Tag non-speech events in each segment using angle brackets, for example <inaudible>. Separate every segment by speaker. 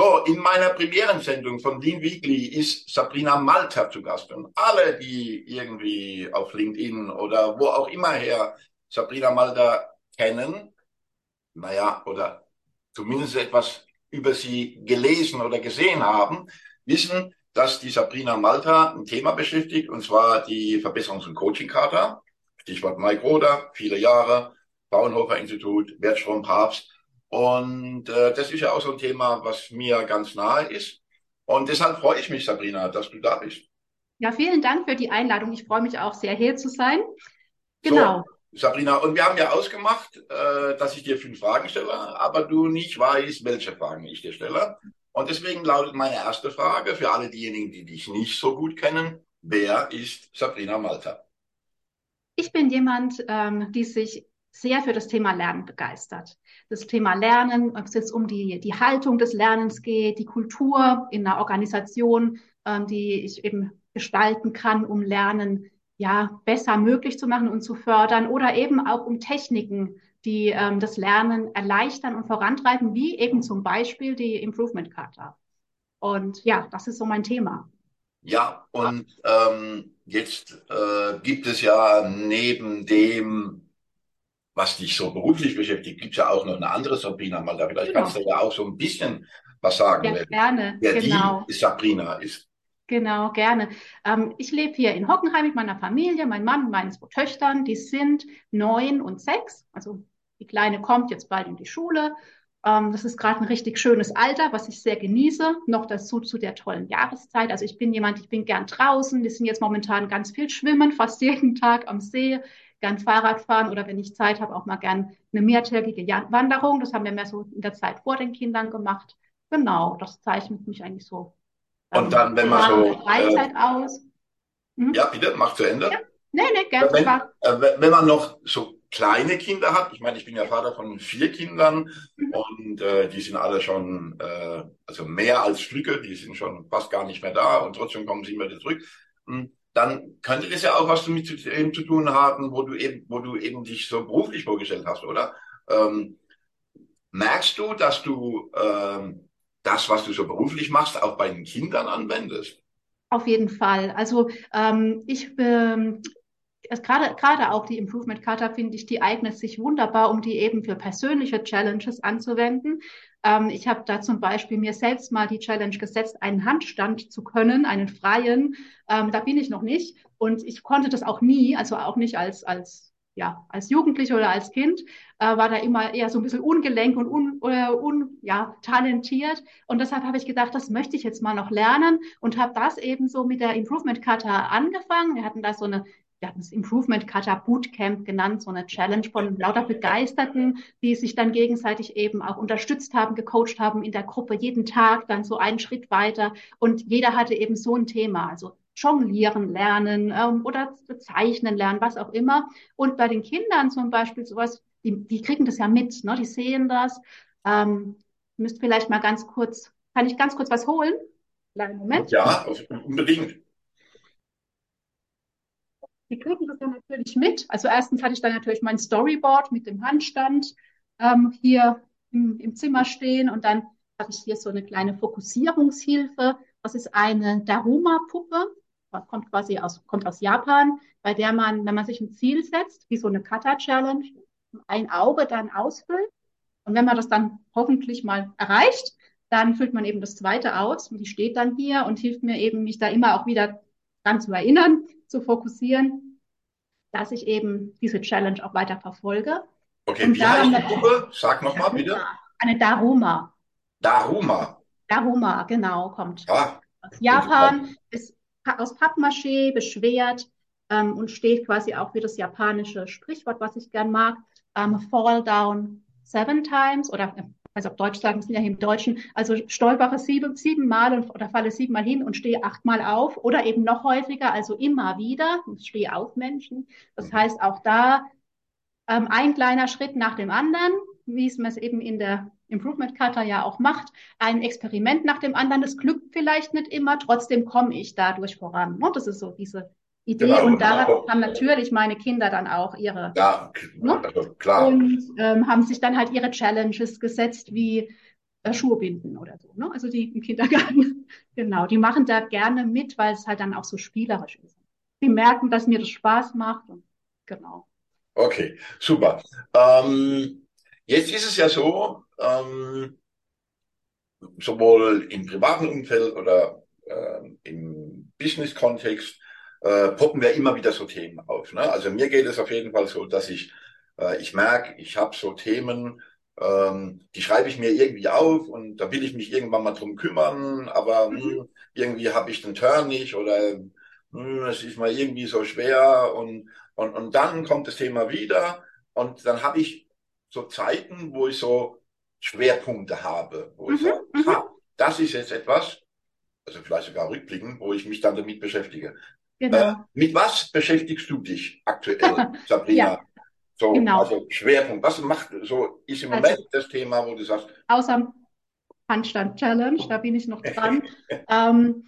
Speaker 1: So, in meiner Premierensendung von Lean Weekly ist Sabrina Malta zu Gast. Und alle, die irgendwie auf LinkedIn oder wo auch immer her Sabrina Malta kennen, naja, oder zumindest etwas über sie gelesen oder gesehen haben, wissen, dass die Sabrina Malta ein Thema beschäftigt, und zwar die Verbesserungs- und Coaching-Charta. Stichwort Mike Roder, viele Jahre, Fraunhofer Institut, Wertstrom Papst. Und äh, das ist ja auch so ein Thema, was mir ganz nahe ist. Und deshalb freue ich mich, Sabrina, dass du da bist.
Speaker 2: Ja, vielen Dank für die Einladung. Ich freue mich auch sehr, hier zu sein. Genau.
Speaker 1: So, Sabrina, und wir haben ja ausgemacht, äh, dass ich dir fünf Fragen stelle, aber du nicht weißt, welche Fragen ich dir stelle. Und deswegen lautet meine erste Frage für alle diejenigen, die dich nicht so gut kennen. Wer ist Sabrina Malta?
Speaker 2: Ich bin jemand, ähm, die sich sehr für das Thema Lernen begeistert. Das Thema Lernen, ob es jetzt um die, die Haltung des Lernens geht, die Kultur in einer Organisation, ähm, die ich eben gestalten kann, um Lernen ja besser möglich zu machen und zu fördern oder eben auch um Techniken, die ähm, das Lernen erleichtern und vorantreiben, wie eben zum Beispiel die Improvement Charta. Und ja, das ist so mein Thema.
Speaker 1: Ja, und ähm, jetzt äh, gibt es ja neben dem was dich so beruflich beschäftigt, gibt es ja auch noch eine andere Sabrina mal da. Vielleicht genau. kannst du ja auch so ein bisschen was sagen.
Speaker 2: Ja, gerne.
Speaker 1: Wer genau. die Sabrina ist.
Speaker 2: Genau, gerne. Ähm, ich lebe hier in Hockenheim mit meiner Familie, mein Mann und meinen zwei Töchtern. Die sind neun und sechs. Also die Kleine kommt jetzt bald in die Schule. Ähm, das ist gerade ein richtig schönes Alter, was ich sehr genieße. Noch dazu zu der tollen Jahreszeit. Also ich bin jemand, ich bin gern draußen. Wir sind jetzt momentan ganz viel schwimmen, fast jeden Tag am See gern Fahrrad fahren oder wenn ich Zeit habe, auch mal gern eine mehrtägige Wanderung. Das haben wir mehr so in der Zeit vor den Kindern gemacht. Genau, das zeichnet mich eigentlich so.
Speaker 1: Und ähm, dann, wenn man so.
Speaker 2: Freizeit äh, aus.
Speaker 1: Mhm. Ja, bitte, mach zu Ende. Ja.
Speaker 2: Nee, nee, gerne.
Speaker 1: Wenn, äh, wenn man noch so kleine Kinder hat, ich meine, ich bin ja Vater von vier Kindern mhm. und äh, die sind alle schon, äh, also mehr als Stücke, die sind schon fast gar nicht mehr da und trotzdem kommen sie immer wieder zurück. Hm dann könnte das ja auch was damit zu, eben zu tun haben, wo du eben, wo du eben dich so beruflich vorgestellt hast, oder? Ähm, merkst du, dass du ähm, das, was du so beruflich machst, auch bei den Kindern anwendest?
Speaker 2: Auf jeden Fall. Also ähm, ich ähm, gerade gerade auch die Improvement Charta finde ich, die eignet sich wunderbar, um die eben für persönliche Challenges anzuwenden. Ähm, ich habe da zum Beispiel mir selbst mal die Challenge gesetzt, einen Handstand zu können, einen freien. Ähm, da bin ich noch nicht und ich konnte das auch nie, also auch nicht als als ja, als Jugendliche oder als Kind äh, war da immer eher so ein bisschen ungelenk und un, äh, un, ja, talentiert. Und deshalb habe ich gedacht, das möchte ich jetzt mal noch lernen und habe das eben so mit der Improvement Kata angefangen. Wir hatten da so eine wir hatten es Improvement Kata Bootcamp genannt, so eine Challenge von lauter Begeisterten, die sich dann gegenseitig eben auch unterstützt haben, gecoacht haben in der Gruppe, jeden Tag dann so einen Schritt weiter. Und jeder hatte eben so ein Thema, also Jonglieren lernen ähm, oder zeichnen lernen, was auch immer. Und bei den Kindern zum Beispiel sowas, die, die kriegen das ja mit, ne? die sehen das. Ähm, müsst vielleicht mal ganz kurz, kann ich ganz kurz was holen?
Speaker 1: Kleinen Moment. Ja, unbedingt
Speaker 2: die kriegen das dann natürlich mit. Also erstens hatte ich dann natürlich mein Storyboard mit dem Handstand ähm, hier im, im Zimmer stehen und dann hatte ich hier so eine kleine Fokussierungshilfe. Das ist eine Daruma-Puppe, kommt quasi aus, kommt aus Japan, bei der man, wenn man sich ein Ziel setzt, wie so eine Kata-Challenge, ein Auge dann ausfüllt. Und wenn man das dann hoffentlich mal erreicht, dann füllt man eben das zweite aus und die steht dann hier und hilft mir eben, mich da immer auch wieder dran zu erinnern, zu fokussieren, dass ich eben diese Challenge auch weiter verfolge.
Speaker 1: Okay, Und wie heißt die Gruppe? Sag nochmal bitte.
Speaker 2: Eine Daruma.
Speaker 1: Daruma.
Speaker 2: Daruma, genau, kommt ah, aus Japan, ist aus Pappmaché beschwert ähm, und steht quasi auch für das japanische Sprichwort, was ich gern mag. Ähm, fall down seven times oder also auf Deutsch sagen, sind ja im Deutschen, also stolpere sieben, sieben Mal und, oder falle sieben Mal hin und stehe achtmal auf oder eben noch häufiger, also immer wieder, stehe auf Menschen. Das mhm. heißt auch da ähm, ein kleiner Schritt nach dem anderen, wie es man es eben in der Improvement Kata ja auch macht, ein Experiment nach dem anderen. Das glückt vielleicht nicht immer, trotzdem komme ich dadurch voran. Und das ist so diese Idee. Genau, und da genau. haben natürlich meine Kinder dann auch ihre.
Speaker 1: Ja, ne? also klar.
Speaker 2: Und ähm, haben sich dann halt ihre Challenges gesetzt, wie äh, Schuhe binden oder so. Ne? Also die im Kindergarten, <laughs> genau, die machen da gerne mit, weil es halt dann auch so spielerisch ist. Die merken, dass mir das Spaß macht und genau.
Speaker 1: Okay, super. Ähm, jetzt ist es ja so, ähm, sowohl im privaten Umfeld oder äh, im Business-Kontext äh, poppen wir immer wieder so Themen auf. Ne? Also mir geht es auf jeden Fall so, dass ich, äh, ich merke, ich habe so Themen, ähm, die schreibe ich mir irgendwie auf und da will ich mich irgendwann mal drum kümmern, aber mhm. mh, hm, irgendwie habe ich den Turn nicht oder mh, hm, es ist mal irgendwie so schwer und, und, und dann kommt das Thema wieder und dann habe ich so Zeiten, wo ich so Schwerpunkte habe, wo mhm. ich sage, mhm. ha, das ist jetzt etwas, also vielleicht sogar rückblickend, wo ich mich dann damit beschäftige. Genau. Äh, mit was beschäftigst du dich aktuell, <laughs> Sabrina? ja. So, genau. also Schwerpunkt. Was macht, so ist im also, Moment das Thema, wo du sagst.
Speaker 2: Außer Handstand Challenge, da bin ich noch dran. <laughs> ähm,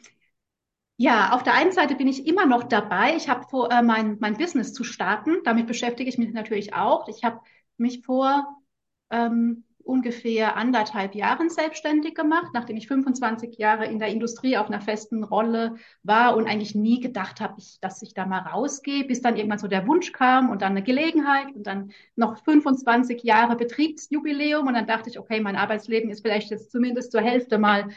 Speaker 2: ja, auf der einen Seite bin ich immer noch dabei. Ich habe vor, äh, mein, mein Business zu starten. Damit beschäftige ich mich natürlich auch. Ich habe mich vor ähm, ungefähr anderthalb Jahren selbstständig gemacht, nachdem ich 25 Jahre in der Industrie auf einer festen Rolle war und eigentlich nie gedacht habe, dass ich da mal rausgehe, bis dann irgendwann so der Wunsch kam und dann eine Gelegenheit und dann noch 25 Jahre Betriebsjubiläum und dann dachte ich, okay, mein Arbeitsleben ist vielleicht jetzt zumindest zur Hälfte mal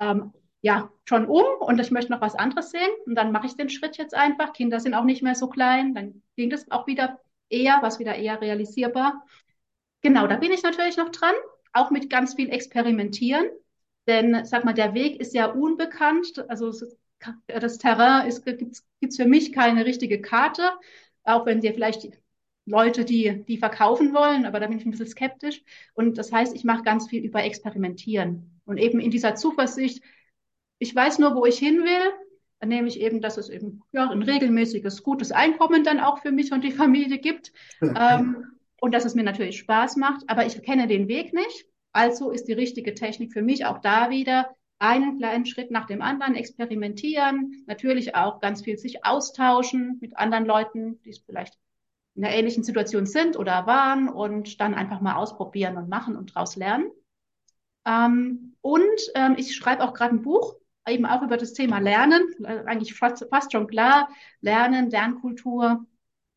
Speaker 2: ähm, ja schon um und ich möchte noch was anderes sehen und dann mache ich den Schritt jetzt einfach. Kinder sind auch nicht mehr so klein, dann ging das auch wieder eher, was wieder eher realisierbar. Genau, da bin ich natürlich noch dran, auch mit ganz viel Experimentieren. Denn, sag mal, der Weg ist ja unbekannt. Also das Terrain ist, gibt es für mich keine richtige Karte, auch wenn dir vielleicht Leute, die, die verkaufen wollen, aber da bin ich ein bisschen skeptisch. Und das heißt, ich mache ganz viel über Experimentieren. Und eben in dieser Zuversicht, ich weiß nur, wo ich hin will, dann nehme ich eben, dass es eben ja, ein regelmäßiges, gutes Einkommen dann auch für mich und die Familie gibt. <laughs> ähm, und dass es mir natürlich Spaß macht, aber ich kenne den Weg nicht. Also ist die richtige Technik für mich auch da wieder einen kleinen Schritt nach dem anderen experimentieren, natürlich auch ganz viel sich austauschen mit anderen Leuten, die es vielleicht in einer ähnlichen Situation sind oder waren und dann einfach mal ausprobieren und machen und daraus lernen. Ähm, und ähm, ich schreibe auch gerade ein Buch, eben auch über das Thema Lernen, äh, eigentlich fast, fast schon klar, Lernen, Lernkultur,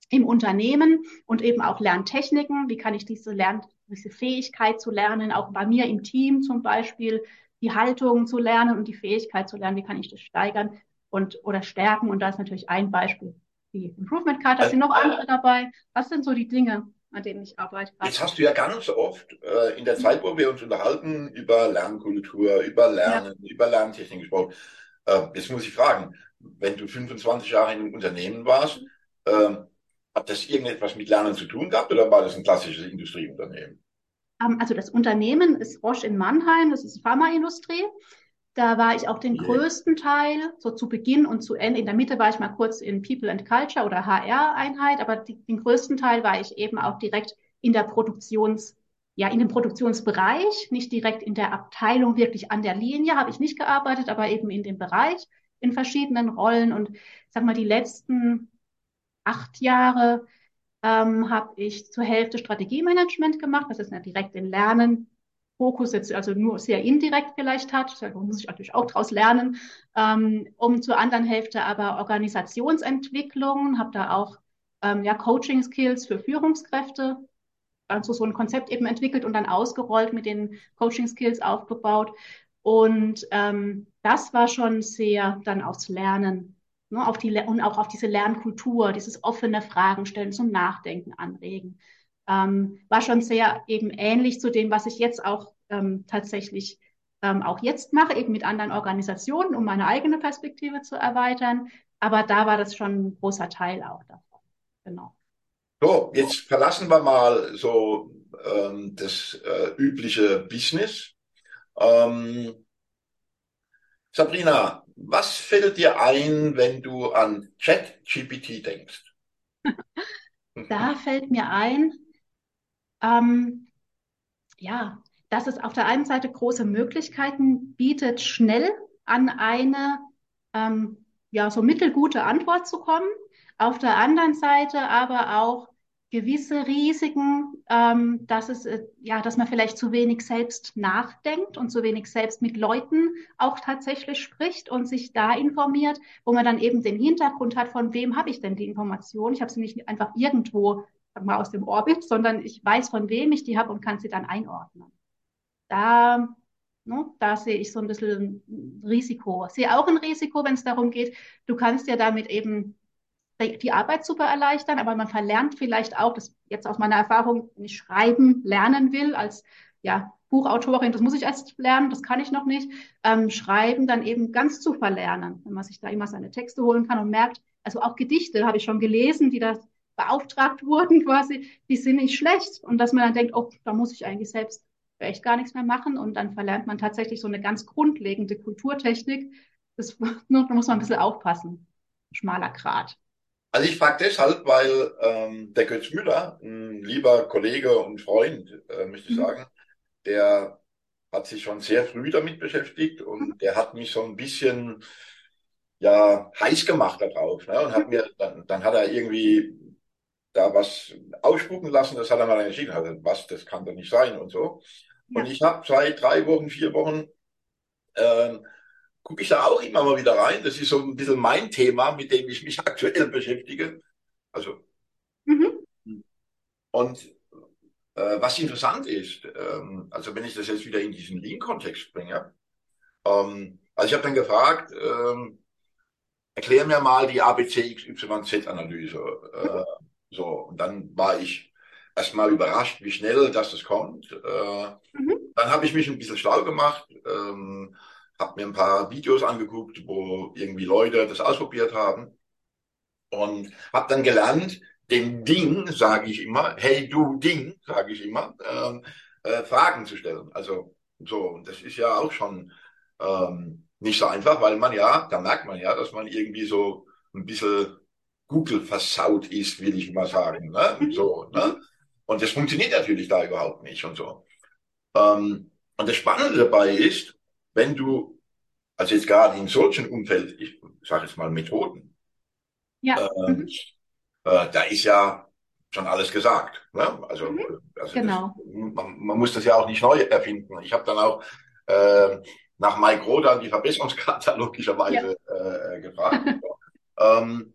Speaker 2: im Unternehmen und eben auch Lerntechniken. Wie kann ich diese, Lern diese Fähigkeit zu lernen, auch bei mir im Team zum Beispiel, die Haltung zu lernen und die Fähigkeit zu lernen, wie kann ich das steigern und oder stärken? Und da ist natürlich ein Beispiel die Improvement Card. Da sind noch andere dabei. Was sind so die Dinge, an denen ich arbeite?
Speaker 1: Jetzt hast du ja ganz oft äh, in der Zeit, wo wir uns unterhalten, über Lernkultur, über Lernen, ja. über Lerntechnik gesprochen. Äh, jetzt muss ich fragen, wenn du 25 Jahre in einem Unternehmen warst, äh, hat das irgendetwas mit Lernen zu tun gehabt oder war das ein klassisches Industrieunternehmen?
Speaker 2: Ähm, also das Unternehmen ist Roche in Mannheim, das ist Pharmaindustrie. Da war ich auch den yeah. größten Teil, so zu Beginn und zu Ende. In der Mitte war ich mal kurz in People and Culture oder HR-Einheit, aber die, den größten Teil war ich eben auch direkt in der Produktions, ja, in dem Produktionsbereich, nicht direkt in der Abteilung, wirklich an der Linie habe ich nicht gearbeitet, aber eben in dem Bereich in verschiedenen Rollen und sag mal, die letzten acht Jahre ähm, habe ich zur Hälfte Strategiemanagement gemacht. Das ist ja direkt in Lernen. Fokus jetzt also nur sehr indirekt vielleicht hat, da muss ich natürlich auch daraus lernen, ähm, um zur anderen Hälfte aber Organisationsentwicklung, habe da auch ähm, ja, Coaching-Skills für Führungskräfte, also so ein Konzept eben entwickelt und dann ausgerollt mit den Coaching-Skills aufgebaut. Und ähm, das war schon sehr dann aufs Lernen Ne, auf die, und auch auf diese Lernkultur, dieses offene Fragen stellen, zum Nachdenken anregen. Ähm, war schon sehr eben ähnlich zu dem, was ich jetzt auch ähm, tatsächlich ähm, auch jetzt mache, eben mit anderen Organisationen, um meine eigene Perspektive zu erweitern. Aber da war das schon ein großer Teil auch davon. Genau.
Speaker 1: So, jetzt verlassen wir mal so ähm, das äh, übliche Business. Ähm, Sabrina, was fällt dir ein, wenn du an ChatGPT denkst? <laughs>
Speaker 2: da fällt mir ein, ähm, ja, dass es auf der einen Seite große Möglichkeiten bietet, schnell an eine ähm, ja, so mittelgute Antwort zu kommen. Auf der anderen Seite aber auch gewisse Risiken, ähm, dass es äh, ja, dass man vielleicht zu wenig selbst nachdenkt und zu wenig selbst mit Leuten auch tatsächlich spricht und sich da informiert, wo man dann eben den Hintergrund hat, von wem habe ich denn die Information? Ich habe sie nicht einfach irgendwo mal aus dem Orbit, sondern ich weiß, von wem ich die habe und kann sie dann einordnen. Da, ne, da sehe ich so ein bisschen ein Risiko. Sehe auch ein Risiko, wenn es darum geht, du kannst ja damit eben die Arbeit super erleichtern, aber man verlernt vielleicht auch, das jetzt aus meiner Erfahrung, wenn ich schreiben lernen will, als ja, Buchautorin, das muss ich erst lernen, das kann ich noch nicht, ähm, schreiben dann eben ganz zu verlernen, wenn man sich da immer seine Texte holen kann und merkt, also auch Gedichte habe ich schon gelesen, die da beauftragt wurden <laughs> quasi, die sind nicht schlecht und dass man dann denkt, oh, da muss ich eigentlich selbst echt gar nichts mehr machen und dann verlernt man tatsächlich so eine ganz grundlegende Kulturtechnik. Das, da <laughs> muss man ein bisschen aufpassen. Schmaler Grat.
Speaker 1: Also ich frage deshalb, weil ähm, der Götz Müller, ein lieber Kollege und Freund, äh, möchte ich mhm. sagen, der hat sich schon sehr früh damit beschäftigt und mhm. der hat mich so ein bisschen ja heiß gemacht darauf. Ne? Und hat mhm. mir dann, dann hat er irgendwie da was ausspucken lassen, das hat er mal entschieden. Also was, das kann doch nicht sein und so. Ja. Und ich habe zwei, drei Wochen, vier Wochen ähm, gucke ich da auch immer mal wieder rein. Das ist so ein bisschen mein Thema, mit dem ich mich aktuell beschäftige. Also, mhm. und äh, was interessant ist, ähm, also wenn ich das jetzt wieder in diesen Lean-Kontext bringe, ähm, also ich habe dann gefragt, ähm, erklär mir mal die ABC-XYZ-Analyse. Äh, so, und dann war ich erstmal überrascht, wie schnell das, das kommt. Äh, mhm. Dann habe ich mich ein bisschen schlau gemacht. Ähm, habe mir ein paar Videos angeguckt, wo irgendwie Leute das ausprobiert haben und habe dann gelernt, dem Ding, sage ich immer, hey du Ding, sage ich immer, ähm, äh, Fragen zu stellen. Also so, das ist ja auch schon ähm, nicht so einfach, weil man ja, da merkt man ja, dass man irgendwie so ein bisschen Google versaut ist, will ich mal sagen. Ne? Mhm. So, ne? Und das funktioniert natürlich da überhaupt nicht und so. Ähm, und das Spannende dabei ist, wenn du, also jetzt gerade in solchen Umfeld, ich sage jetzt mal Methoden, ja. äh, mhm. äh, da ist ja schon alles gesagt. Ne? Also, mhm. also genau. Das, man, man, muss das ja auch nicht neu erfinden. Ich habe dann auch äh, nach Mike Rodan die Verbesserungskarte logischerweise ja. äh, gefragt. <laughs> ähm,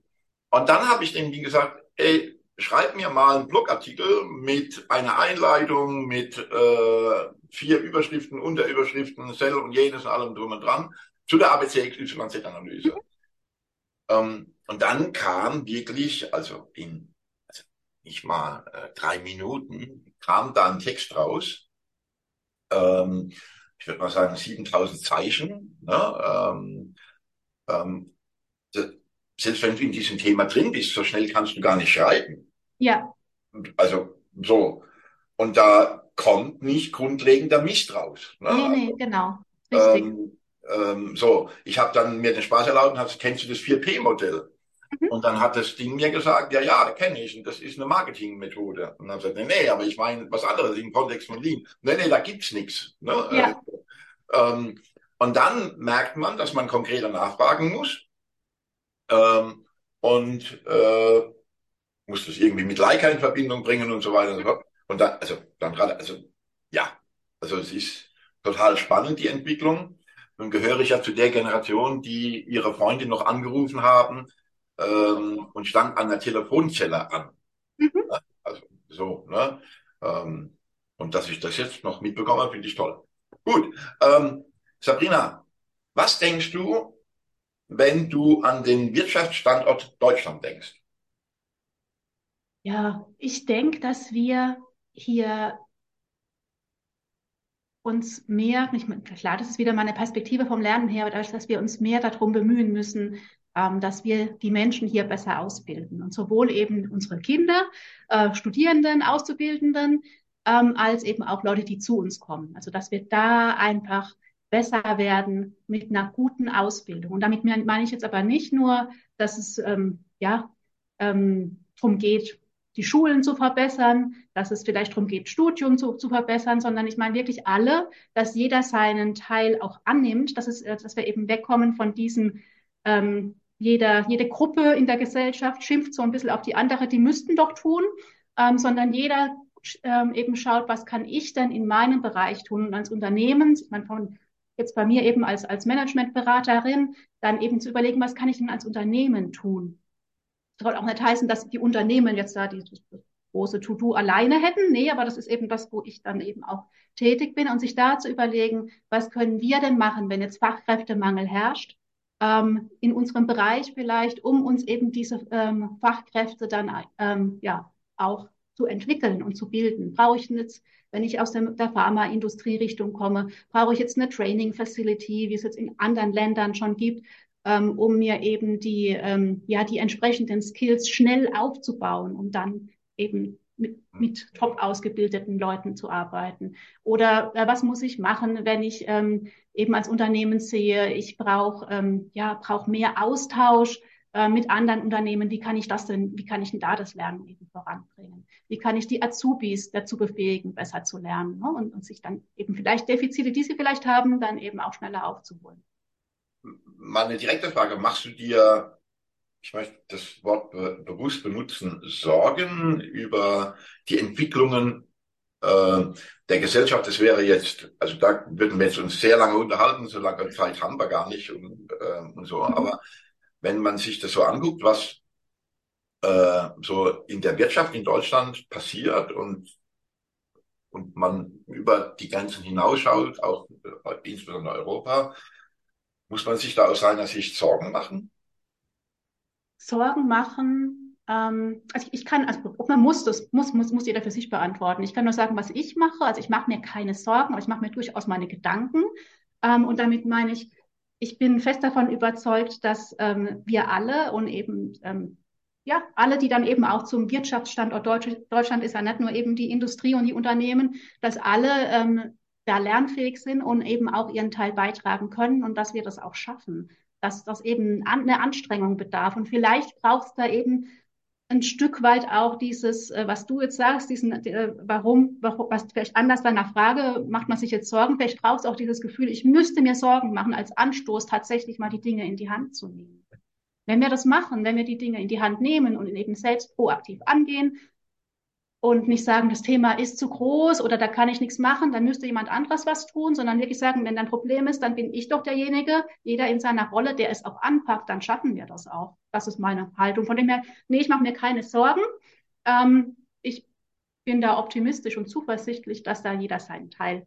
Speaker 1: und dann habe ich dem gesagt, ey, schreib mir mal einen Blogartikel mit einer Einleitung, mit äh, vier Überschriften, Unterüberschriften, Cell und jenes und allem drum und dran zu der ABC-XYZ-Analyse. Mhm. Ähm, und dann kam wirklich, also in also nicht mal äh, drei Minuten, kam da ein Text raus. Ähm, ich würde mal sagen 7000 Zeichen. Ne? Ähm, ähm, selbst wenn du in diesem Thema drin bist, so schnell kannst du gar nicht schreiben.
Speaker 2: Ja.
Speaker 1: Also so. Und da kommt nicht grundlegender Mist raus.
Speaker 2: Ne? Nee, nee, genau. Richtig.
Speaker 1: Ähm, ähm, so, ich habe dann mir den Spaß erlaubt und habe kennst du das 4P-Modell? Mhm. Und dann hat das Ding mir gesagt, ja, ja, kenne ich. Und das ist eine Marketingmethode. Und dann gesagt, nee, nee, aber ich meine was anderes im Kontext von Lean. Nee, nee, da gibt's nichts. Ne? Ja. Ähm, und dann merkt man, dass man konkreter nachfragen muss. Ähm, und äh, muss das irgendwie mit Leica in Verbindung bringen und so weiter und so fort. Und dann, also dann gerade, also ja, also es ist total spannend, die Entwicklung. Nun gehöre ich ja zu der Generation, die ihre Freundin noch angerufen haben ähm, und stand an der Telefonzelle an. Mhm. Also so, ne? Ähm, und dass ich das jetzt noch mitbekomme, finde ich toll. Gut, ähm, Sabrina, was denkst du, wenn du an den Wirtschaftsstandort Deutschland denkst?
Speaker 2: Ja, ich denke, dass wir hier uns mehr, nicht, klar, das ist wieder meine Perspektive vom Lernen her, aber dass wir uns mehr darum bemühen müssen, ähm, dass wir die Menschen hier besser ausbilden. Und sowohl eben unsere Kinder, äh, Studierenden, Auszubildenden, ähm, als eben auch Leute, die zu uns kommen. Also dass wir da einfach besser werden mit einer guten Ausbildung. Und damit meine ich jetzt aber nicht nur, dass es ähm, ja ähm, darum geht, die Schulen zu verbessern, dass es vielleicht darum geht, Studium zu, zu verbessern, sondern ich meine wirklich alle, dass jeder seinen Teil auch annimmt, dass, es, dass wir eben wegkommen von diesem, ähm, jeder, jede Gruppe in der Gesellschaft schimpft so ein bisschen auf die andere, die müssten doch tun. ähm, sondern jeder ähm, eben schaut, was kann ich denn in meinem Bereich tun und als Unternehmen, ich meine, von jetzt bei mir eben als, als Managementberaterin, dann eben zu überlegen, was kann ich denn als Unternehmen tun? Das soll auch nicht heißen, dass die Unternehmen jetzt da die, große To-Do alleine hätten. Nee, aber das ist eben das, wo ich dann eben auch tätig bin und sich da zu überlegen, was können wir denn machen, wenn jetzt Fachkräftemangel herrscht, ähm, in unserem Bereich vielleicht, um uns eben diese ähm, Fachkräfte dann ähm, ja auch zu entwickeln und zu bilden. Brauche ich jetzt, wenn ich aus der, der Pharmaindustrie-Richtung komme, brauche ich jetzt eine Training-Facility, wie es jetzt in anderen Ländern schon gibt, ähm, um mir eben die, ähm, ja, die entsprechenden Skills schnell aufzubauen, um dann eben mit, mit top ausgebildeten Leuten zu arbeiten? Oder äh, was muss ich machen, wenn ich ähm, eben als Unternehmen sehe, ich brauche ähm, ja brauche mehr Austausch äh, mit anderen Unternehmen? Wie kann ich das denn? Wie kann ich denn da das Lernen eben voranbringen? Wie kann ich die Azubis dazu befähigen, besser zu lernen ne? und, und sich dann eben vielleicht Defizite, die sie vielleicht haben, dann eben auch schneller aufzuholen?
Speaker 1: Mal eine direkte Frage: Machst du dir ich möchte das Wort be bewusst benutzen, Sorgen über die Entwicklungen äh, der Gesellschaft. Das wäre jetzt, also da würden wir jetzt uns sehr lange unterhalten, so lange Zeit haben wir gar nicht und, äh, und so. Mhm. Aber wenn man sich das so anguckt, was äh, so in der Wirtschaft in Deutschland passiert und und man über die Grenzen hinausschaut, auch äh, insbesondere Europa, muss man sich da aus seiner Sicht Sorgen machen?
Speaker 2: Sorgen machen. Ähm, also ich, kann, also man muss das, muss, muss, muss jeder für sich beantworten. Ich kann nur sagen, was ich mache. Also ich mache mir keine Sorgen, aber ich mache mir durchaus meine Gedanken. Ähm, und damit meine ich, ich bin fest davon überzeugt, dass ähm, wir alle und eben ähm, ja, alle, die dann eben auch zum Wirtschaftsstandort Deutsch, Deutschland ist ja nicht nur eben die Industrie und die Unternehmen, dass alle ähm, da lernfähig sind und eben auch ihren Teil beitragen können und dass wir das auch schaffen dass das eben eine Anstrengung bedarf. Und vielleicht braucht es da eben ein Stück weit auch dieses, äh, was du jetzt sagst, diesen, äh, warum, warum, was vielleicht anders deiner Frage, macht man sich jetzt Sorgen? Vielleicht braucht es auch dieses Gefühl, ich müsste mir Sorgen machen, als Anstoß tatsächlich mal die Dinge in die Hand zu nehmen. Wenn wir das machen, wenn wir die Dinge in die Hand nehmen und eben selbst proaktiv angehen, und nicht sagen, das Thema ist zu groß oder da kann ich nichts machen, dann müsste jemand anderes was tun, sondern wirklich sagen, wenn dann ein Problem ist, dann bin ich doch derjenige, jeder in seiner Rolle, der es auch anpackt, dann schaffen wir das auch. Das ist meine Haltung. Von dem her, nee, ich mache mir keine Sorgen. Ähm, ich bin da optimistisch und zuversichtlich, dass da jeder seinen Teil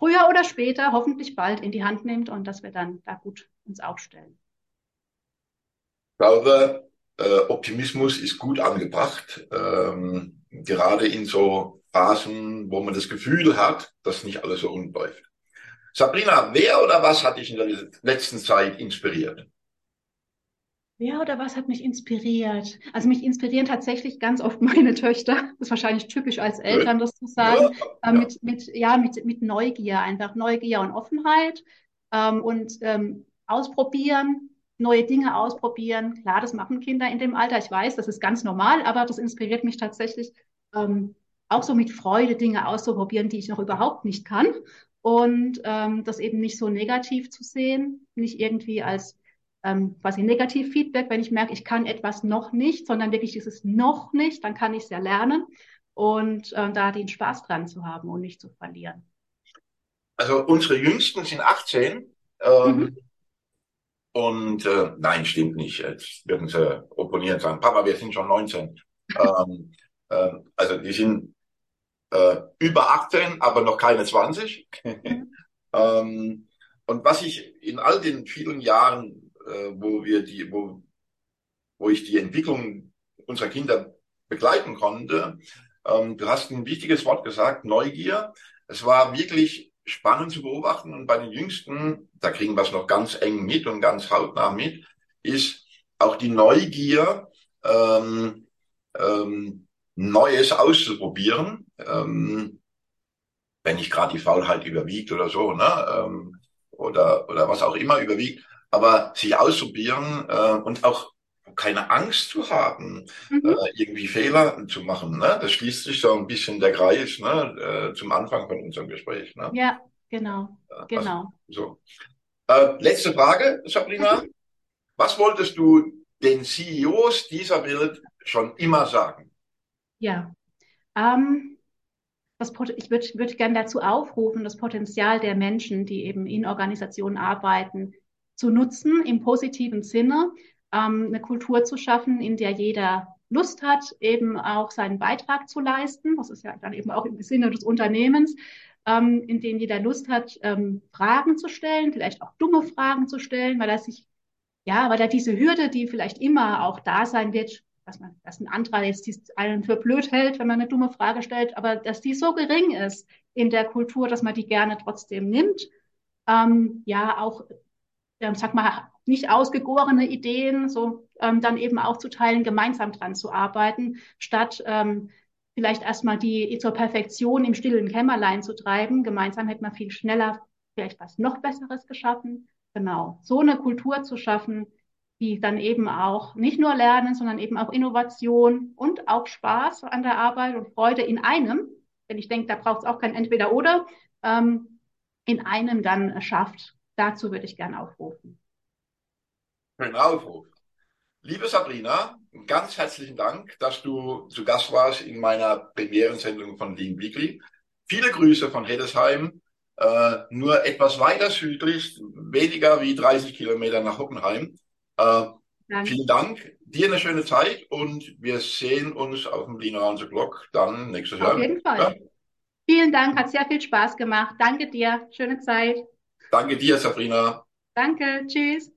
Speaker 2: früher oder später, hoffentlich bald in die Hand nimmt und dass wir dann da gut uns aufstellen.
Speaker 1: Glaube, äh, Optimismus ist gut angebracht, ähm, gerade in so Phasen, wo man das Gefühl hat, dass nicht alles so rund läuft. Sabrina, wer oder was hat dich in der letzten Zeit inspiriert?
Speaker 2: Wer oder was hat mich inspiriert? Also mich inspirieren tatsächlich ganz oft <laughs> meine Töchter. Das ist wahrscheinlich typisch als Eltern, das zu sagen. Ja, äh, ja. Mit, mit, ja, mit, mit Neugier, einfach Neugier und Offenheit ähm, und ähm, ausprobieren, neue Dinge ausprobieren. Klar, das machen Kinder in dem Alter. Ich weiß, das ist ganz normal, aber das inspiriert mich tatsächlich ähm, auch so mit Freude, Dinge auszuprobieren, die ich noch überhaupt nicht kann. Und ähm, das eben nicht so negativ zu sehen, nicht irgendwie als ähm, quasi Negativ-Feedback, wenn ich merke, ich kann etwas noch nicht, sondern wirklich dieses noch nicht, dann kann ich es ja lernen und äh, da den Spaß dran zu haben und nicht zu verlieren.
Speaker 1: Also unsere Jüngsten sind 18. Ähm, mhm. Und äh, nein, stimmt nicht. Jetzt werden sie opponieren und sagen, Papa, wir sind schon 19. ähm, äh, also die sind äh, über 18, aber noch keine 20. <laughs> ähm, und was ich in all den vielen Jahren, äh, wo wir die, wo, wo ich die Entwicklung unserer Kinder begleiten konnte, ähm, du hast ein wichtiges Wort gesagt, Neugier. Es war wirklich spannend zu beobachten. Und bei den Jüngsten, da kriegen wir es noch ganz eng mit und ganz hautnah mit, ist auch die Neugier, ähm, ähm, Neues auszuprobieren. Ähm, wenn nicht gerade die Faulheit überwiegt oder so, ne? Ähm, oder, oder was auch immer überwiegt, aber sich ausprobieren äh, und auch keine Angst zu haben, mhm. äh, irgendwie Fehler zu machen. Ne? Das schließt sich so ein bisschen der Kreis ne? äh, zum Anfang von unserem Gespräch. Ne?
Speaker 2: Ja, genau. Also, genau.
Speaker 1: so. Äh, letzte Frage, Sabrina. Mhm. Was wolltest du den CEOs dieser Welt schon immer sagen?
Speaker 2: Ja, ähm, das, ich würde würd gerne dazu aufrufen, das Potenzial der Menschen, die eben in Organisationen arbeiten, zu nutzen im positiven Sinne, ähm, eine Kultur zu schaffen, in der jeder Lust hat, eben auch seinen Beitrag zu leisten. Das ist ja dann eben auch im Sinne des Unternehmens, ähm, in dem jeder Lust hat, ähm, Fragen zu stellen, vielleicht auch dumme Fragen zu stellen, weil er sich, ja, weil er diese Hürde, die vielleicht immer auch da sein wird, dass man, dass ein anderer jetzt einen für blöd hält, wenn man eine dumme Frage stellt, aber dass die so gering ist in der Kultur, dass man die gerne trotzdem nimmt. Ähm, ja, auch, ähm, sag mal, nicht ausgegorene Ideen, so ähm, dann eben auch zu teilen, gemeinsam dran zu arbeiten, statt ähm, vielleicht erstmal die zur Perfektion im stillen Kämmerlein zu treiben. Gemeinsam hätte man viel schneller vielleicht was noch Besseres geschaffen. Genau, so eine Kultur zu schaffen, die dann eben auch nicht nur Lernen, sondern eben auch Innovation und auch Spaß an der Arbeit und Freude in einem, denn ich denke, da braucht es auch kein Entweder-Oder, ähm, in einem dann schafft. Dazu würde ich gerne aufrufen.
Speaker 1: Schönen Aufruf. Liebe Sabrina, ganz herzlichen Dank, dass du zu Gast warst in meiner Premierensendung von Lean Weekly. Viele Grüße von Heddesheim, äh, nur etwas weiter südlich, weniger wie 30 Kilometer nach Hockenheim. Äh, vielen Dank, dir eine schöne Zeit und wir sehen uns auf dem Lean Around the Clock dann nächstes Jahr.
Speaker 2: Auf jeden Fall. Ja. Vielen Dank, hat sehr viel Spaß gemacht. Danke dir, schöne Zeit.
Speaker 1: Danke dir, Sabrina.
Speaker 2: Danke, tschüss.